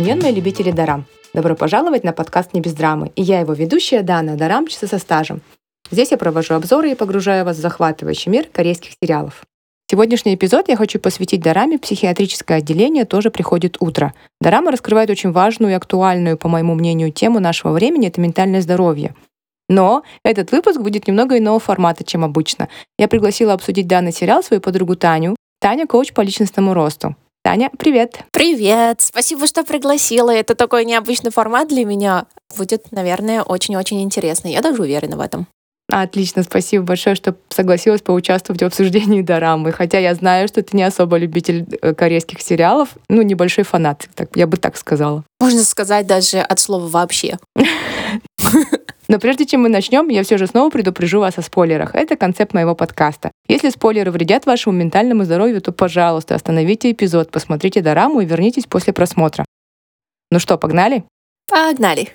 Мои любители дарам. Добро пожаловать на подкаст «Не без драмы». И я его ведущая Дана, дарамчица со стажем. Здесь я провожу обзоры и погружаю вас в захватывающий мир корейских сериалов. Сегодняшний эпизод я хочу посвятить дараме психиатрическое отделение «Тоже приходит утро». Дарама раскрывает очень важную и актуальную, по моему мнению, тему нашего времени — это ментальное здоровье. Но этот выпуск будет немного иного формата, чем обычно. Я пригласила обсудить данный сериал свою подругу Таню. Таня — коуч по личностному росту. Таня, привет. Привет. Спасибо, что пригласила. Это такой необычный формат для меня. Будет, наверное, очень-очень интересно. Я даже уверена в этом. Отлично, спасибо большое, что согласилась поучаствовать в обсуждении дорамы. Хотя я знаю, что ты не особо любитель э, корейских сериалов, ну, небольшой фанат, так, я бы так сказала. Можно сказать даже от слова «вообще». Но прежде чем мы начнем, я все же снова предупрежу вас о спойлерах. Это концепт моего подкаста. Если спойлеры вредят вашему ментальному здоровью, то, пожалуйста, остановите эпизод, посмотрите дораму и вернитесь после просмотра. Ну что, погнали? Погнали.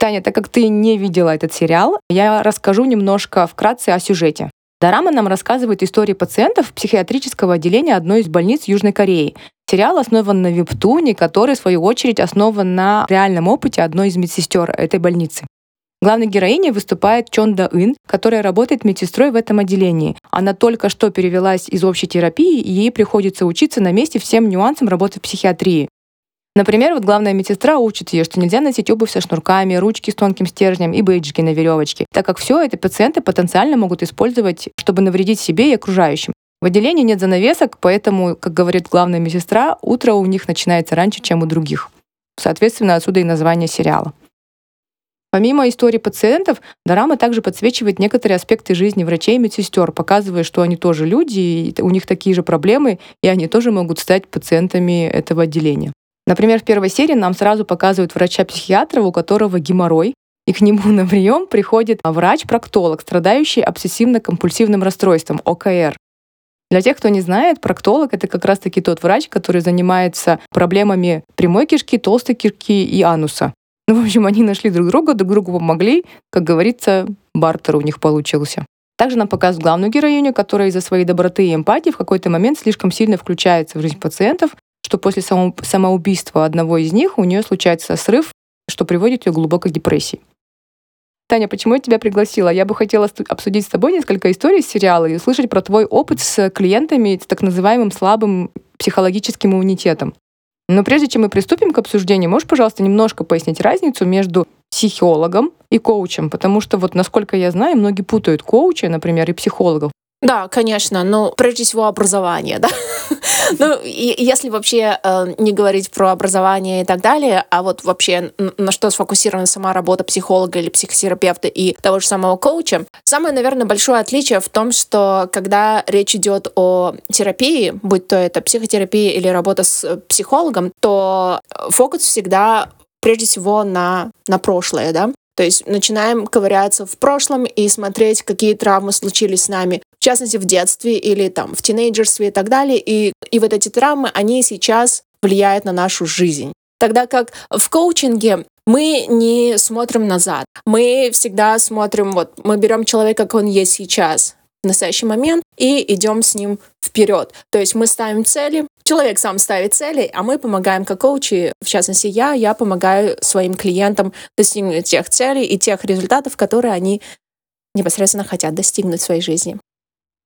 Таня, так как ты не видела этот сериал, я расскажу немножко вкратце о сюжете. Дорама нам рассказывает истории пациентов психиатрического отделения одной из больниц Южной Кореи. Сериал основан на вебтуне, который, в свою очередь, основан на реальном опыте одной из медсестер этой больницы. Главной героиней выступает Чон Да Ин, которая работает медсестрой в этом отделении. Она только что перевелась из общей терапии, и ей приходится учиться на месте всем нюансам работы в психиатрии. Например, вот главная медсестра учит ее, что нельзя носить обувь со шнурками, ручки с тонким стержнем и бейджики на веревочке, так как все это пациенты потенциально могут использовать, чтобы навредить себе и окружающим. В отделении нет занавесок, поэтому, как говорит главная медсестра, утро у них начинается раньше, чем у других. Соответственно, отсюда и название сериала. Помимо истории пациентов, Дорама также подсвечивает некоторые аспекты жизни врачей и медсестер, показывая, что они тоже люди, и у них такие же проблемы, и они тоже могут стать пациентами этого отделения. Например, в первой серии нам сразу показывают врача-психиатра, у которого геморрой, и к нему на прием приходит врач-проктолог, страдающий обсессивно-компульсивным расстройством, ОКР. Для тех, кто не знает, проктолог — это как раз-таки тот врач, который занимается проблемами прямой кишки, толстой кишки и ануса. Ну, в общем, они нашли друг друга, друг другу помогли. Как говорится, бартер у них получился. Также нам показывают главную героиню, которая из-за своей доброты и эмпатии в какой-то момент слишком сильно включается в жизнь пациентов что после самоубийства одного из них у нее случается срыв, что приводит ее к глубокой депрессии. Таня, почему я тебя пригласила? Я бы хотела обсудить с тобой несколько историй сериала и услышать про твой опыт с клиентами с так называемым слабым психологическим иммунитетом. Но прежде чем мы приступим к обсуждению, можешь, пожалуйста, немножко пояснить разницу между психологом и коучем? Потому что, вот насколько я знаю, многие путают коуча, например, и психологов. Да, конечно, но прежде всего образование, да. ну, и, если вообще э, не говорить про образование и так далее, а вот вообще на что сфокусирована сама работа психолога или психотерапевта и того же самого коуча, самое, наверное, большое отличие в том, что когда речь идет о терапии, будь то это психотерапия или работа с психологом, то фокус всегда прежде всего на, на прошлое, да. То есть начинаем ковыряться в прошлом и смотреть, какие травмы случились с нами, в частности, в детстве или там в тинейджерстве и так далее. И, и вот эти травмы, они сейчас влияют на нашу жизнь. Тогда как в коучинге мы не смотрим назад. Мы всегда смотрим, вот мы берем человека, как он есть сейчас, в настоящий момент, и идем с ним вперед. То есть мы ставим цели, человек сам ставит цели, а мы помогаем как коучи, в частности я, я помогаю своим клиентам достигнуть тех целей и тех результатов, которые они непосредственно хотят достигнуть в своей жизни.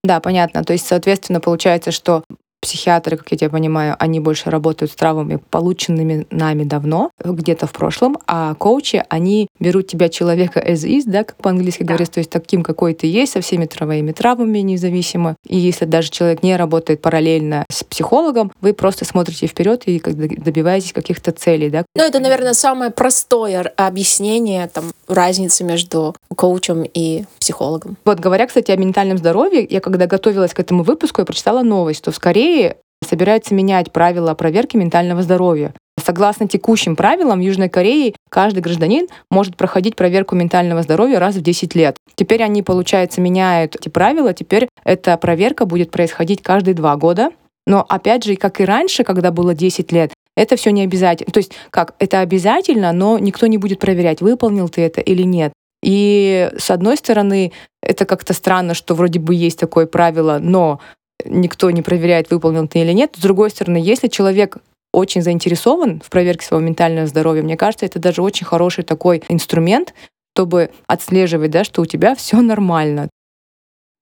Да, понятно. То есть, соответственно, получается, что психиатры, как я тебя понимаю, они больше работают с травмами, полученными нами давно, где-то в прошлом, а коучи, они берут тебя человека as is, да, как по-английски да. говорится, то есть таким, какой ты есть, со всеми травмами, травмами независимо. И если даже человек не работает параллельно с психологом, вы просто смотрите вперед и добиваетесь каких-то целей, да? Ну, это, наверное, самое простое объяснение там, разницы между коучем и психологом. Вот, говоря, кстати, о ментальном здоровье, я когда готовилась к этому выпуску, я прочитала новость, что в Корее Корее собираются менять правила проверки ментального здоровья. Согласно текущим правилам, в Южной Корее каждый гражданин может проходить проверку ментального здоровья раз в 10 лет. Теперь они, получается, меняют эти правила. Теперь эта проверка будет происходить каждые два года. Но опять же, как и раньше, когда было 10 лет, это все не обязательно. То есть как, это обязательно, но никто не будет проверять, выполнил ты это или нет. И с одной стороны, это как-то странно, что вроде бы есть такое правило, но никто не проверяет, выполнен ты или нет. С другой стороны, если человек очень заинтересован в проверке своего ментального здоровья, мне кажется, это даже очень хороший такой инструмент, чтобы отслеживать, да, что у тебя все нормально.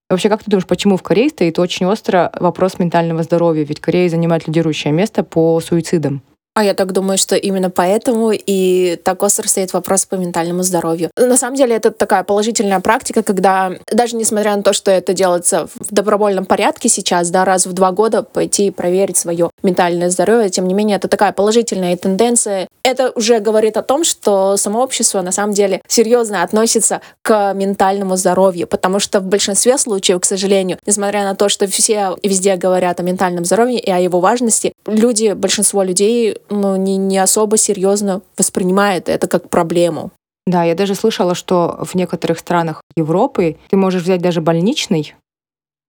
Вообще, как ты думаешь, почему в Корее стоит очень остро вопрос ментального здоровья? Ведь Корея занимает лидирующее место по суицидам. А я так думаю, что именно поэтому и так остро стоит вопрос по ментальному здоровью. На самом деле это такая положительная практика, когда даже несмотря на то, что это делается в добровольном порядке сейчас, да, раз в два года пойти проверить свое ментальное здоровье, тем не менее это такая положительная тенденция. Это уже говорит о том, что само общество на самом деле серьезно относится к ментальному здоровью, потому что в большинстве случаев, к сожалению, несмотря на то, что все везде говорят о ментальном здоровье и о его важности, люди, большинство людей ну, не, не особо серьезно воспринимает это как проблему. Да, я даже слышала, что в некоторых странах Европы ты можешь взять даже больничный,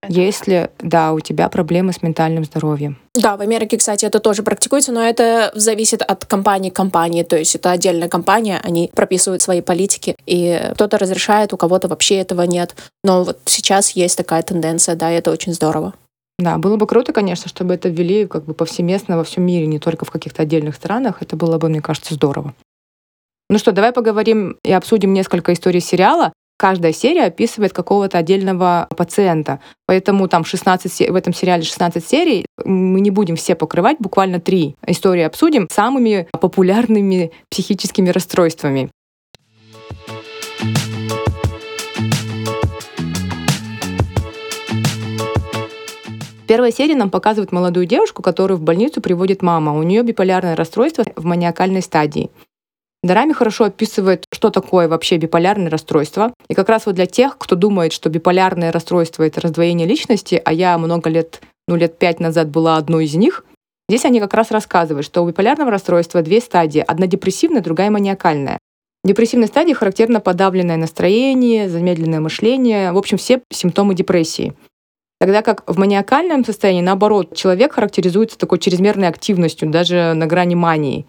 если, да, у тебя проблемы с ментальным здоровьем. Да, в Америке, кстати, это тоже практикуется, но это зависит от компании к компании. То есть это отдельная компания, они прописывают свои политики, и кто-то разрешает, у кого-то вообще этого нет. Но вот сейчас есть такая тенденция, да, и это очень здорово. Да, было бы круто, конечно, чтобы это ввели как бы повсеместно во всем мире, не только в каких-то отдельных странах. Это было бы, мне кажется, здорово. Ну что, давай поговорим и обсудим несколько историй сериала. Каждая серия описывает какого-то отдельного пациента. Поэтому там 16, в этом сериале 16 серий. Мы не будем все покрывать, буквально три истории обсудим самыми популярными психическими расстройствами. В первой серии нам показывают молодую девушку, которую в больницу приводит мама. У нее биполярное расстройство в маниакальной стадии. Дарами хорошо описывает, что такое вообще биполярное расстройство. И как раз вот для тех, кто думает, что биполярное расстройство — это раздвоение личности, а я много лет, ну лет пять назад была одной из них, здесь они как раз рассказывают, что у биполярного расстройства две стадии. Одна депрессивная, другая маниакальная. В депрессивной стадии характерно подавленное настроение, замедленное мышление, в общем, все симптомы депрессии. Тогда как в маниакальном состоянии, наоборот, человек характеризуется такой чрезмерной активностью, даже на грани мании.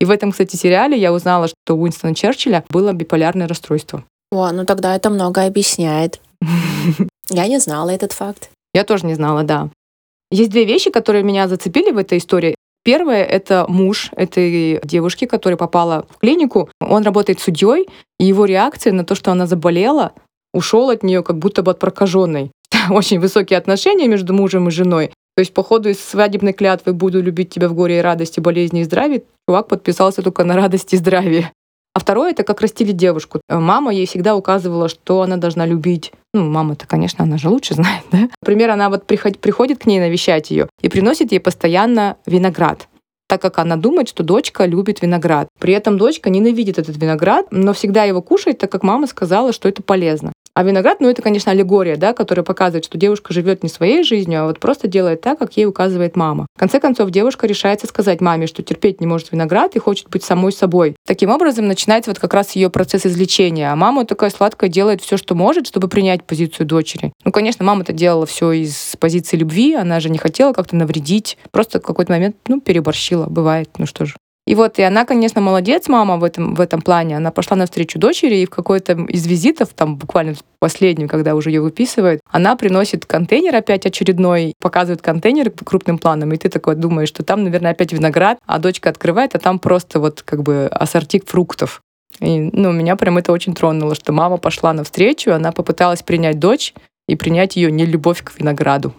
И в этом, кстати, сериале я узнала, что у Уинстона Черчилля было биполярное расстройство. О, ну тогда это много объясняет. Я не знала этот факт. Я тоже не знала, да. Есть две вещи, которые меня зацепили в этой истории. Первое — это муж этой девушки, которая попала в клинику. Он работает судьей, и его реакция на то, что она заболела, ушел от нее как будто бы от прокаженной. очень высокие отношения между мужем и женой. То есть, по ходу из свадебной клятвы «буду любить тебя в горе и радости, болезни и здравии» чувак подписался только на радости и здравии. А второе — это как растили девушку. Мама ей всегда указывала, что она должна любить. Ну, мама-то, конечно, она же лучше знает, да? Например, она вот приходит к ней навещать ее и приносит ей постоянно виноград так как она думает, что дочка любит виноград. При этом дочка ненавидит этот виноград, но всегда его кушает, так как мама сказала, что это полезно. А виноград, ну это, конечно, аллегория, да, которая показывает, что девушка живет не своей жизнью, а вот просто делает так, как ей указывает мама. В конце концов, девушка решается сказать маме, что терпеть не может виноград и хочет быть самой собой. Таким образом, начинается вот как раз ее процесс излечения. А мама такая сладкая делает все, что может, чтобы принять позицию дочери. Ну, конечно, мама-то делала все из позиции любви, она же не хотела как-то навредить, просто в какой-то момент, ну, переборщила, бывает, ну что же. И вот, и она, конечно, молодец, мама в этом, в этом плане. Она пошла навстречу дочери, и в какой-то из визитов, там буквально последнюю, когда уже ее выписывают, она приносит контейнер опять очередной, показывает контейнер крупным планом, и ты такой думаешь, что там, наверное, опять виноград, а дочка открывает, а там просто вот как бы ассортик фруктов. И, ну, меня прям это очень тронуло, что мама пошла навстречу, она попыталась принять дочь и принять ее нелюбовь к винограду.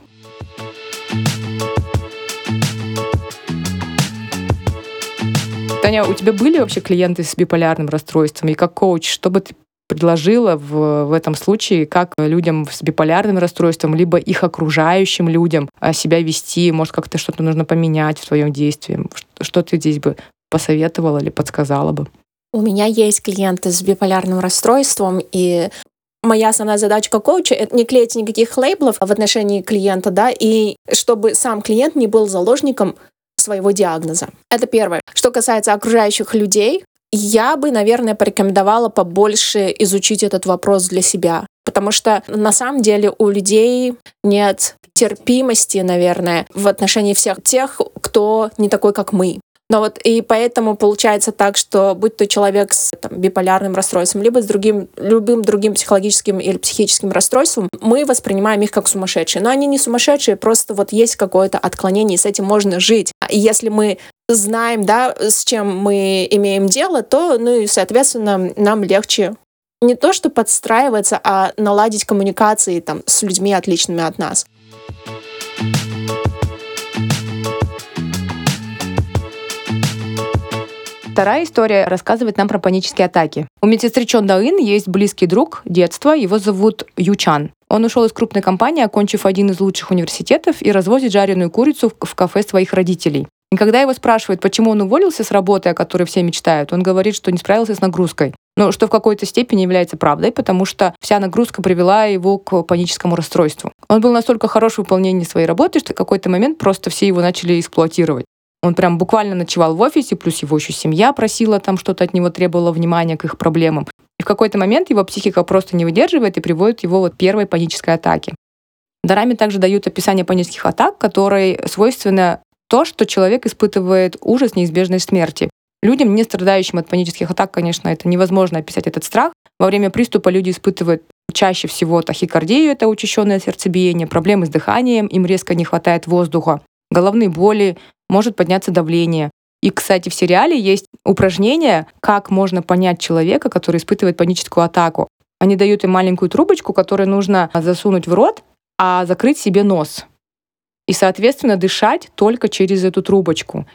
Таня, у тебя были вообще клиенты с биполярным расстройством? И как коуч, что бы ты предложила в, в этом случае, как людям с биполярным расстройством, либо их окружающим людям а, себя вести? Может, как-то что-то нужно поменять в твоем действии? Что ты здесь бы посоветовала или подсказала бы? У меня есть клиенты с биполярным расстройством, и моя основная задача коуча — это не клеить никаких лейблов в отношении клиента, да, и чтобы сам клиент не был заложником своего диагноза. Это первое. Что касается окружающих людей, я бы, наверное, порекомендовала побольше изучить этот вопрос для себя. Потому что на самом деле у людей нет терпимости, наверное, в отношении всех тех, кто не такой, как мы. Но вот и поэтому получается так, что будь то человек с там, биполярным расстройством, либо с другим, любым другим психологическим или психическим расстройством, мы воспринимаем их как сумасшедшие. Но они не сумасшедшие, просто вот есть какое-то отклонение, и с этим можно жить. И если мы знаем, да, с чем мы имеем дело, то, ну и, соответственно, нам легче не то, что подстраиваться, а наладить коммуникации там, с людьми, отличными от нас. Вторая история рассказывает нам про панические атаки. У медсестры Чон Даын есть близкий друг детства, его зовут Ючан. Он ушел из крупной компании, окончив один из лучших университетов и развозит жареную курицу в кафе своих родителей. И когда его спрашивают, почему он уволился с работы, о которой все мечтают, он говорит, что не справился с нагрузкой. Но что в какой-то степени является правдой, потому что вся нагрузка привела его к паническому расстройству. Он был настолько хорош в выполнении своей работы, что в какой-то момент просто все его начали эксплуатировать. Он прям буквально ночевал в офисе, плюс его еще семья просила там что-то от него, требовала внимания к их проблемам. И в какой-то момент его психика просто не выдерживает и приводит его вот первой панической атаке. Дарами также дают описание панических атак, которые свойственно то, что человек испытывает ужас неизбежной смерти. Людям, не страдающим от панических атак, конечно, это невозможно описать этот страх. Во время приступа люди испытывают чаще всего тахикардию, это учащенное сердцебиение, проблемы с дыханием, им резко не хватает воздуха, головные боли, может подняться давление. И, кстати, в сериале есть упражнение, как можно понять человека, который испытывает паническую атаку. Они дают им маленькую трубочку, которую нужно засунуть в рот, а закрыть себе нос и, соответственно, дышать только через эту трубочку.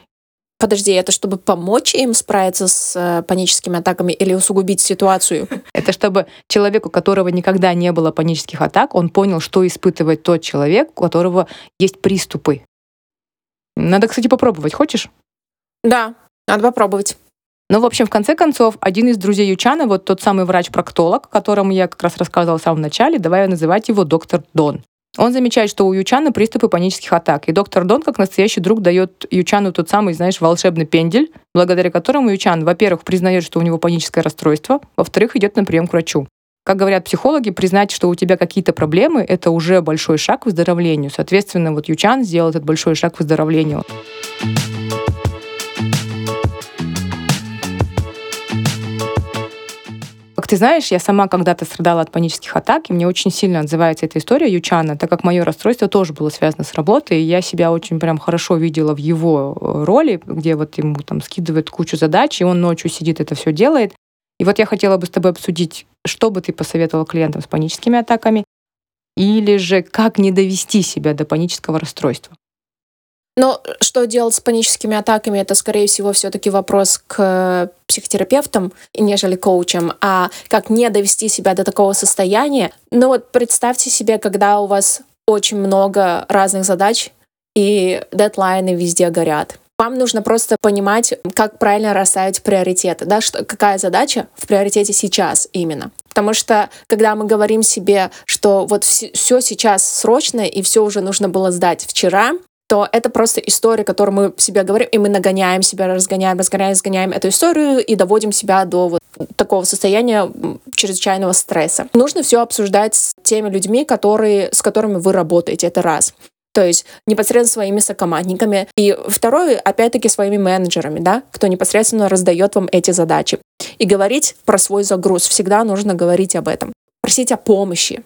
Подожди, это чтобы помочь им справиться с э, паническими атаками или усугубить ситуацию? Это чтобы человеку, у которого никогда не было панических атак, он понял, что испытывает тот человек, у которого есть приступы. Надо, кстати, попробовать. Хочешь? Да, надо попробовать. Ну, в общем, в конце концов, один из друзей Ючана, вот тот самый врач-проктолог, которому я как раз рассказывала в самом начале, давай называть его доктор Дон. Он замечает, что у Ючана приступы панических атак. И доктор Дон, как настоящий друг, дает Ючану тот самый, знаешь, волшебный пендель, благодаря которому Ючан, во-первых, признает, что у него паническое расстройство, во-вторых, идет на прием к врачу. Как говорят психологи, признать, что у тебя какие-то проблемы, это уже большой шаг к выздоровлению. Соответственно, вот Ючан сделал этот большой шаг к выздоровлению. Как ты знаешь, я сама когда-то страдала от панических атак, и мне очень сильно отзывается эта история Ючана, так как мое расстройство тоже было связано с работой, и я себя очень прям хорошо видела в его э, роли, где вот ему там скидывают кучу задач, и он ночью сидит, это все делает. И вот я хотела бы с тобой обсудить, что бы ты посоветовала клиентам с паническими атаками, или же как не довести себя до панического расстройства. Но что делать с паническими атаками, это, скорее всего, все-таки вопрос к психотерапевтам, нежели коучам. А как не довести себя до такого состояния? Ну вот представьте себе, когда у вас очень много разных задач, и дедлайны везде горят. Вам нужно просто понимать, как правильно расставить приоритеты, да, что, какая задача в приоритете сейчас именно. Потому что, когда мы говорим себе, что вот все, сейчас срочно и все уже нужно было сдать вчера, то это просто история, которую мы себе говорим, и мы нагоняем себя, разгоняем, разгоняем, разгоняем эту историю и доводим себя до вот такого состояния чрезвычайного стресса. Нужно все обсуждать с теми людьми, которые, с которыми вы работаете, это раз. То есть непосредственно своими сокомандниками. И второе, опять-таки, своими менеджерами, да, кто непосредственно раздает вам эти задачи. И говорить про свой загруз. Всегда нужно говорить об этом. Просить о помощи.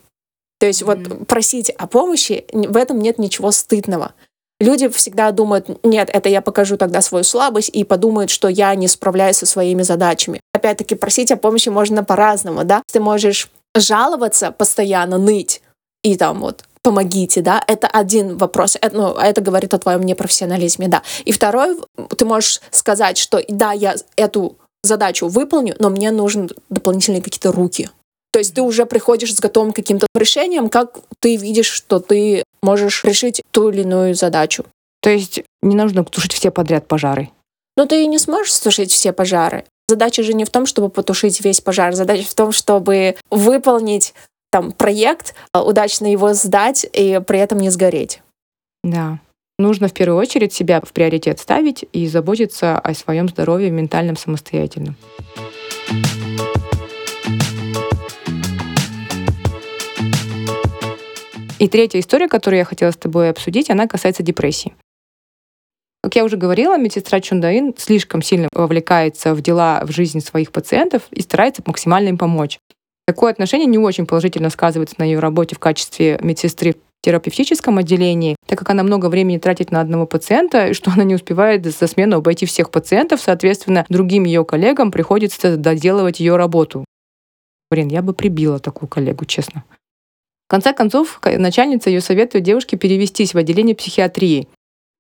То есть mm-hmm. вот просить о помощи, в этом нет ничего стыдного. Люди всегда думают, нет, это я покажу тогда свою слабость и подумают, что я не справляюсь со своими задачами. Опять-таки, просить о помощи можно по-разному, да. Ты можешь жаловаться постоянно, ныть, и там вот помогите, да, это один вопрос, это, ну, это говорит о твоем непрофессионализме, да. И второй, ты можешь сказать, что да, я эту задачу выполню, но мне нужны дополнительные какие-то руки, то есть ты уже приходишь с готовым каким-то решением, как ты видишь, что ты можешь решить ту или иную задачу. То есть не нужно тушить все подряд пожары. Но ты и не сможешь тушить все пожары. Задача же не в том, чтобы потушить весь пожар. Задача в том, чтобы выполнить там проект, а, удачно его сдать и при этом не сгореть. Да. Нужно в первую очередь себя в приоритет ставить и заботиться о своем здоровье ментальном самостоятельно. И третья история, которую я хотела с тобой обсудить, она касается депрессии. Как я уже говорила, медсестра Чундаин слишком сильно вовлекается в дела в жизнь своих пациентов и старается максимально им помочь. Такое отношение не очень положительно сказывается на ее работе в качестве медсестры в терапевтическом отделении, так как она много времени тратит на одного пациента, и что она не успевает за смену обойти всех пациентов, соответственно, другим ее коллегам приходится доделывать ее работу. Блин, я бы прибила такую коллегу, честно. В конце концов, начальница ее советует девушке перевестись в отделение психиатрии.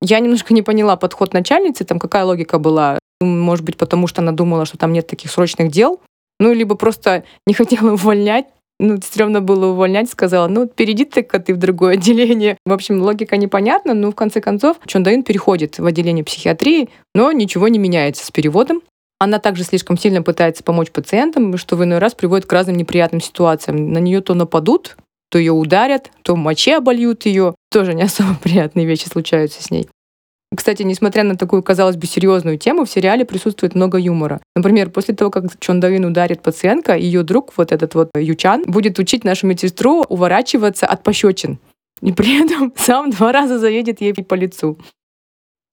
Я немножко не поняла подход начальницы, там какая логика была. Может быть, потому что она думала, что там нет таких срочных дел, ну, либо просто не хотела увольнять, ну, стрёмно было увольнять, сказала, ну, перейди ты-ка ты в другое отделение. В общем, логика непонятна, но в конце концов Чондаин переходит в отделение психиатрии, но ничего не меняется с переводом. Она также слишком сильно пытается помочь пациентам, что в иной раз приводит к разным неприятным ситуациям. На нее то нападут, то ее ударят, то мочи обольют ее. Тоже не особо приятные вещи случаются с ней. Кстати, несмотря на такую, казалось бы, серьезную тему, в сериале присутствует много юмора. Например, после того, как Чон Давин ударит пациентка, ее друг, вот этот вот Ючан, будет учить нашу медсестру уворачиваться от пощечин. И при этом сам два раза заедет ей по лицу.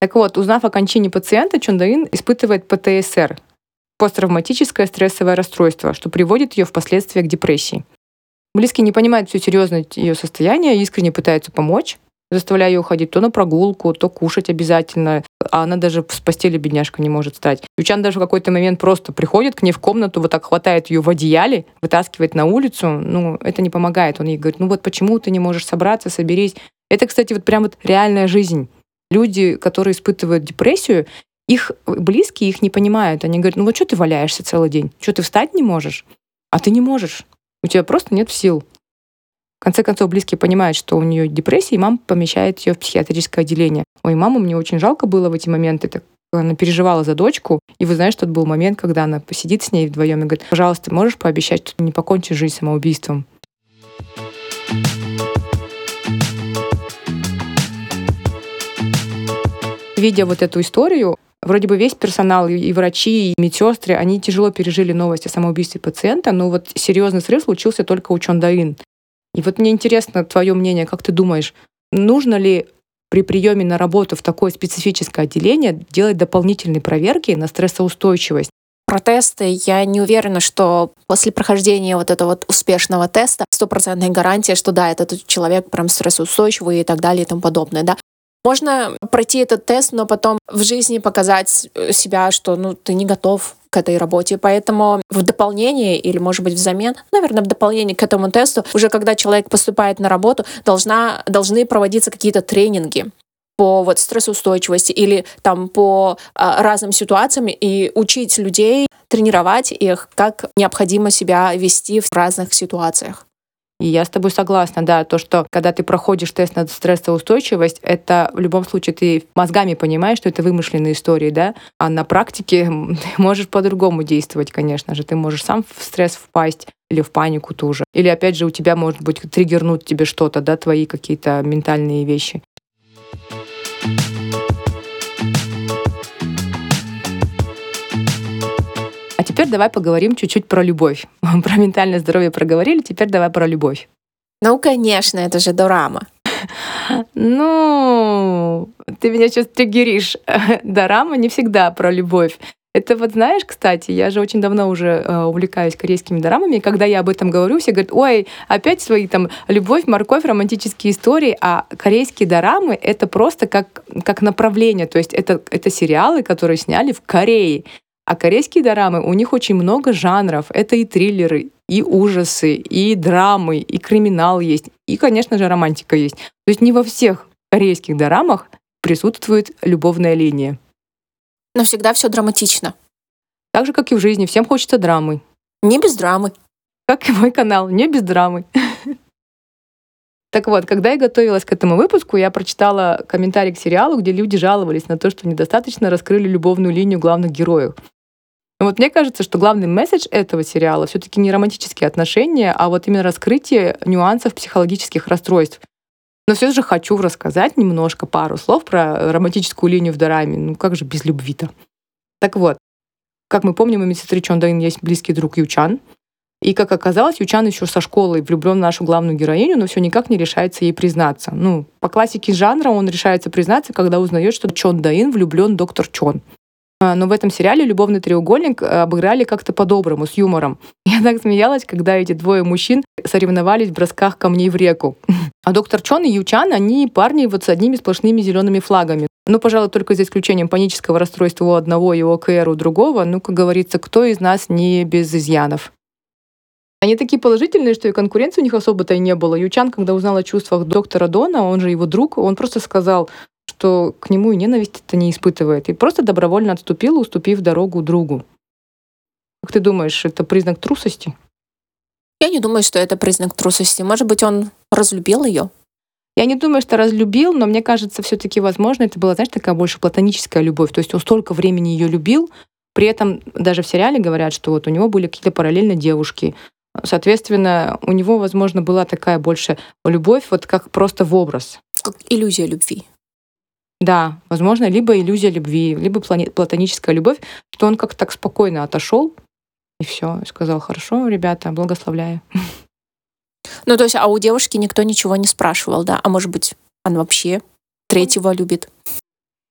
Так вот, узнав о кончине пациента, Чон Давин испытывает ПТСР – посттравматическое стрессовое расстройство, что приводит ее впоследствии к депрессии. Близкие не понимают всю серьезность ее состояния искренне пытаются помочь, заставляя ее уходить то на прогулку, то кушать обязательно. А она даже с постели бедняжка не может встать. Ючан даже в какой-то момент просто приходит к ней в комнату, вот так хватает ее в одеяле, вытаскивает на улицу. Ну, это не помогает. Он ей говорит, ну вот почему ты не можешь собраться, соберись. Это, кстати, вот прям вот реальная жизнь. Люди, которые испытывают депрессию, их близкие их не понимают. Они говорят, ну вот что ты валяешься целый день? Что ты встать не можешь? А ты не можешь. У тебя просто нет сил. Конце концов, близкие понимают, что у нее депрессия, и мама помещает ее в психиатрическое отделение. Ой, маму мне очень жалко было в эти моменты. Так она переживала за дочку, и вы знаете, тот был момент, когда она посидит с ней вдвоем и говорит, пожалуйста, можешь пообещать, что ты не покончишь жизнь самоубийством? Видя вот эту историю, вроде бы весь персонал, и врачи, и медсестры, они тяжело пережили новость о самоубийстве пациента, но вот серьезный срыв случился только у Чон Даин. И вот мне интересно твое мнение, как ты думаешь, нужно ли при приеме на работу в такое специфическое отделение делать дополнительные проверки на стрессоустойчивость? Про тесты я не уверена, что после прохождения вот этого вот успешного теста стопроцентная гарантия, что да, этот человек прям стрессоустойчивый и так далее и тому подобное, да. Можно пройти этот тест, но потом в жизни показать себя, что ну, ты не готов к этой работе. Поэтому в дополнение или, может быть, взамен, наверное, в дополнение к этому тесту, уже когда человек поступает на работу, должна, должны проводиться какие-то тренинги по вот стрессоустойчивости или там по а, разным ситуациям и учить людей, тренировать их, как необходимо себя вести в разных ситуациях. И я с тобой согласна, да, то, что когда ты проходишь тест на стрессоустойчивость, это в любом случае ты мозгами понимаешь, что это вымышленные истории, да, а на практике можешь по-другому действовать, конечно же. Ты можешь сам в стресс впасть или в панику тоже. Или, опять же, у тебя может быть триггернуть тебе что-то, да, твои какие-то ментальные вещи. Теперь давай поговорим чуть-чуть про любовь. Про ментальное здоровье проговорили, теперь давай про любовь. Ну, конечно, это же дорама. Ну, ты меня сейчас триггеришь. Дорама не всегда про любовь. Это вот знаешь, кстати, я же очень давно уже э, увлекаюсь корейскими дорамами, и когда я об этом говорю, все говорят, ой, опять свои там любовь, морковь, романтические истории, а корейские дорамы — это просто как, как направление, то есть это, это сериалы, которые сняли в Корее. А корейские дорамы, у них очень много жанров. Это и триллеры, и ужасы, и драмы, и криминал есть, и, конечно же, романтика есть. То есть не во всех корейских дорамах присутствует любовная линия. Но всегда все драматично. Так же, как и в жизни, всем хочется драмы. Не без драмы. Как и мой канал, не без драмы. Так вот, когда я готовилась к этому выпуску, я прочитала комментарий к сериалу, где люди жаловались на то, что недостаточно раскрыли любовную линию главных героев. Вот мне кажется, что главный месседж этого сериала все-таки не романтические отношения, а вот именно раскрытие нюансов психологических расстройств. Но все же хочу рассказать немножко пару слов про романтическую линию в драме. Ну как же без любви-то? Так вот, как мы помним, у медсестры Чон Даин есть близкий друг Ючан. И, как оказалось, Ючан еще со школы влюблен в нашу главную героиню, но все никак не решается ей признаться. Ну, по классике жанра он решается признаться, когда узнает, что Чон Даин влюблен доктор Чон. А, но в этом сериале любовный треугольник обыграли как-то по-доброму, с юмором. Я так смеялась, когда эти двое мужчин соревновались в бросках камней в реку. А доктор Чон и Ючан, они парни вот с одними сплошными зелеными флагами. Ну, пожалуй, только за исключением панического расстройства у одного и ОКР у другого. Ну, как говорится, кто из нас не без изъянов? Они такие положительные, что и конкуренции у них особо-то и не было. Ючан, когда узнал о чувствах доктора Дона, он же его друг, он просто сказал, что к нему и ненависть это не испытывает. И просто добровольно отступил, уступив дорогу другу. Как ты думаешь, это признак трусости? Я не думаю, что это признак трусости. Может быть, он разлюбил ее? Я не думаю, что разлюбил, но мне кажется, все-таки возможно, это была, знаешь, такая больше платоническая любовь. То есть он столько времени ее любил, при этом даже в сериале говорят, что вот у него были какие-то параллельно девушки. Соответственно, у него, возможно, была такая больше любовь, вот как просто в образ. Как иллюзия любви. Да, возможно, либо иллюзия любви, либо платоническая любовь, что он как-то так спокойно отошел и все, сказал, хорошо, ребята, благословляю. Ну, то есть, а у девушки никто ничего не спрашивал, да? А может быть, она вообще третьего любит?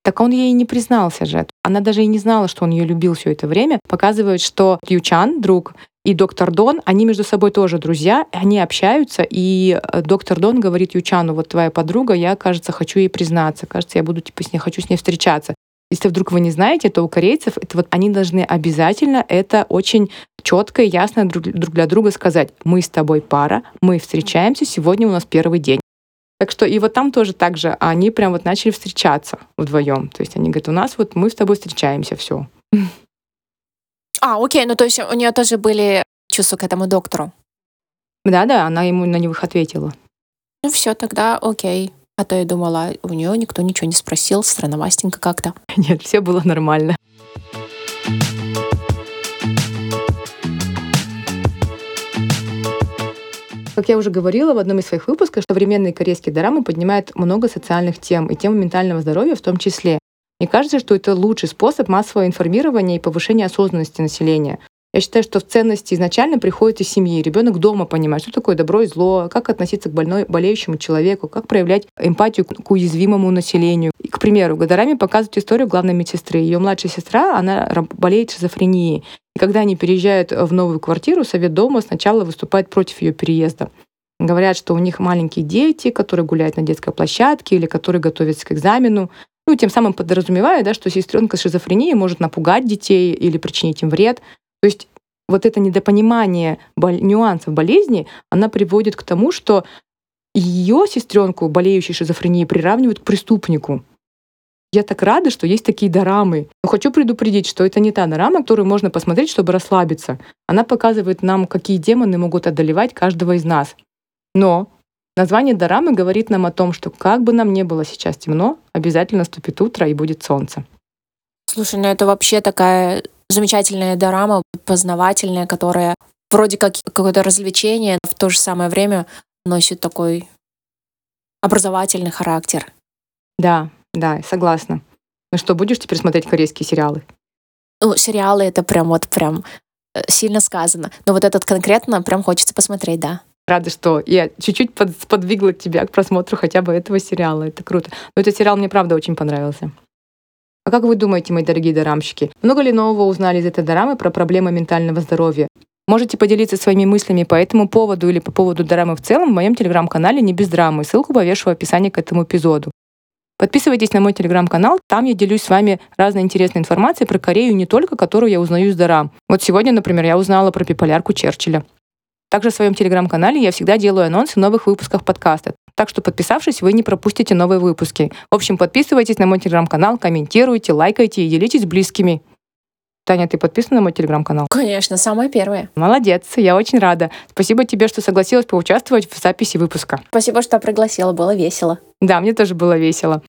Так он ей не признался же. Она даже и не знала, что он ее любил все это время. Показывает, что Ючан, друг, и доктор Дон, они между собой тоже друзья, они общаются, и э, доктор Дон говорит Ючану, вот твоя подруга, я, кажется, хочу ей признаться, кажется, я буду типа с ней, хочу с ней встречаться. Если вдруг вы не знаете, то у корейцев это вот они должны обязательно это очень четко и ясно друг, для друга сказать. Мы с тобой пара, мы встречаемся, сегодня у нас первый день. Так что и вот там тоже так же они прям вот начали встречаться вдвоем. То есть они говорят, у нас вот мы с тобой встречаемся, все. А, окей, ну то есть у нее тоже были чувства к этому доктору. Да-да, она ему на них ответила. Ну все, тогда окей. А то я думала, у нее никто ничего не спросил, странновастенько как-то. Нет, все было нормально. Как я уже говорила в одном из своих выпусков, современные корейские дорамы поднимают много социальных тем и тему ментального здоровья в том числе. Мне кажется, что это лучший способ массового информирования и повышения осознанности населения. Я считаю, что в ценности изначально приходит из семьи. Ребенок дома понимает, что такое добро и зло, как относиться к больной, болеющему человеку, как проявлять эмпатию к уязвимому населению. И, к примеру, Гадарами показывают историю главной медсестры. Ее младшая сестра, она болеет шизофренией. И когда они переезжают в новую квартиру, совет дома сначала выступает против ее переезда. Говорят, что у них маленькие дети, которые гуляют на детской площадке или которые готовятся к экзамену. Ну, тем самым подразумевая, да, что сестренка с шизофренией может напугать детей или причинить им вред. То есть вот это недопонимание боль... нюансов болезни, она приводит к тому, что ее сестренку, болеющую шизофренией, приравнивают к преступнику. Я так рада, что есть такие дорамы. Но хочу предупредить, что это не та дорама, которую можно посмотреть, чтобы расслабиться. Она показывает нам, какие демоны могут одолевать каждого из нас. Но Название Дорамы говорит нам о том, что как бы нам не было сейчас темно, обязательно наступит утро и будет солнце. Слушай, ну это вообще такая замечательная дорама, познавательная, которая вроде как какое-то развлечение, в то же самое время носит такой образовательный характер. Да, да, согласна. Ну что, будешь теперь смотреть корейские сериалы? Ну, сериалы это прям вот прям э, сильно сказано. Но вот этот конкретно прям хочется посмотреть, да. Рада, что я чуть-чуть под, подвигла тебя к просмотру хотя бы этого сериала. Это круто. Но этот сериал мне, правда, очень понравился. А как вы думаете, мои дорогие дорамщики, много ли нового узнали из этой дорамы про проблемы ментального здоровья? Можете поделиться своими мыслями по этому поводу или по поводу дорамы в целом в моем телеграм-канале «Не без драмы». Ссылку повешу в описании к этому эпизоду. Подписывайтесь на мой телеграм-канал, там я делюсь с вами разной интересной информацией про Корею, не только которую я узнаю из дорам. Вот сегодня, например, я узнала про биполярку Черчилля. Также в своем телеграм-канале я всегда делаю анонсы новых выпусков подкаста. Так что, подписавшись, вы не пропустите новые выпуски. В общем, подписывайтесь на мой телеграм-канал, комментируйте, лайкайте и делитесь с близкими. Таня, ты подписана на мой телеграм-канал? Конечно, самая первая. Молодец, я очень рада. Спасибо тебе, что согласилась поучаствовать в записи выпуска. Спасибо, что пригласила, было весело. Да, мне тоже было весело.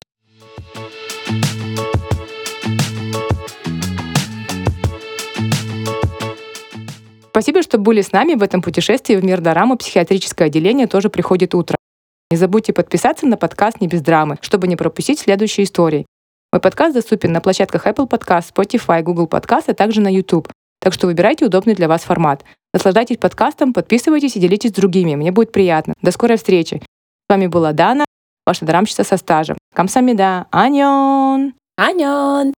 Спасибо, что были с нами в этом путешествии в мир дорамы. Психиатрическое отделение тоже приходит утро. Не забудьте подписаться на подкаст «Не без драмы», чтобы не пропустить следующие истории. Мой подкаст доступен на площадках Apple Podcast, Spotify, Google Podcast, а также на YouTube. Так что выбирайте удобный для вас формат. Наслаждайтесь подкастом, подписывайтесь и делитесь с другими. Мне будет приятно. До скорой встречи. С вами была Дана, ваша драмщица со стажем. Камсамида. Аньон! Аньон!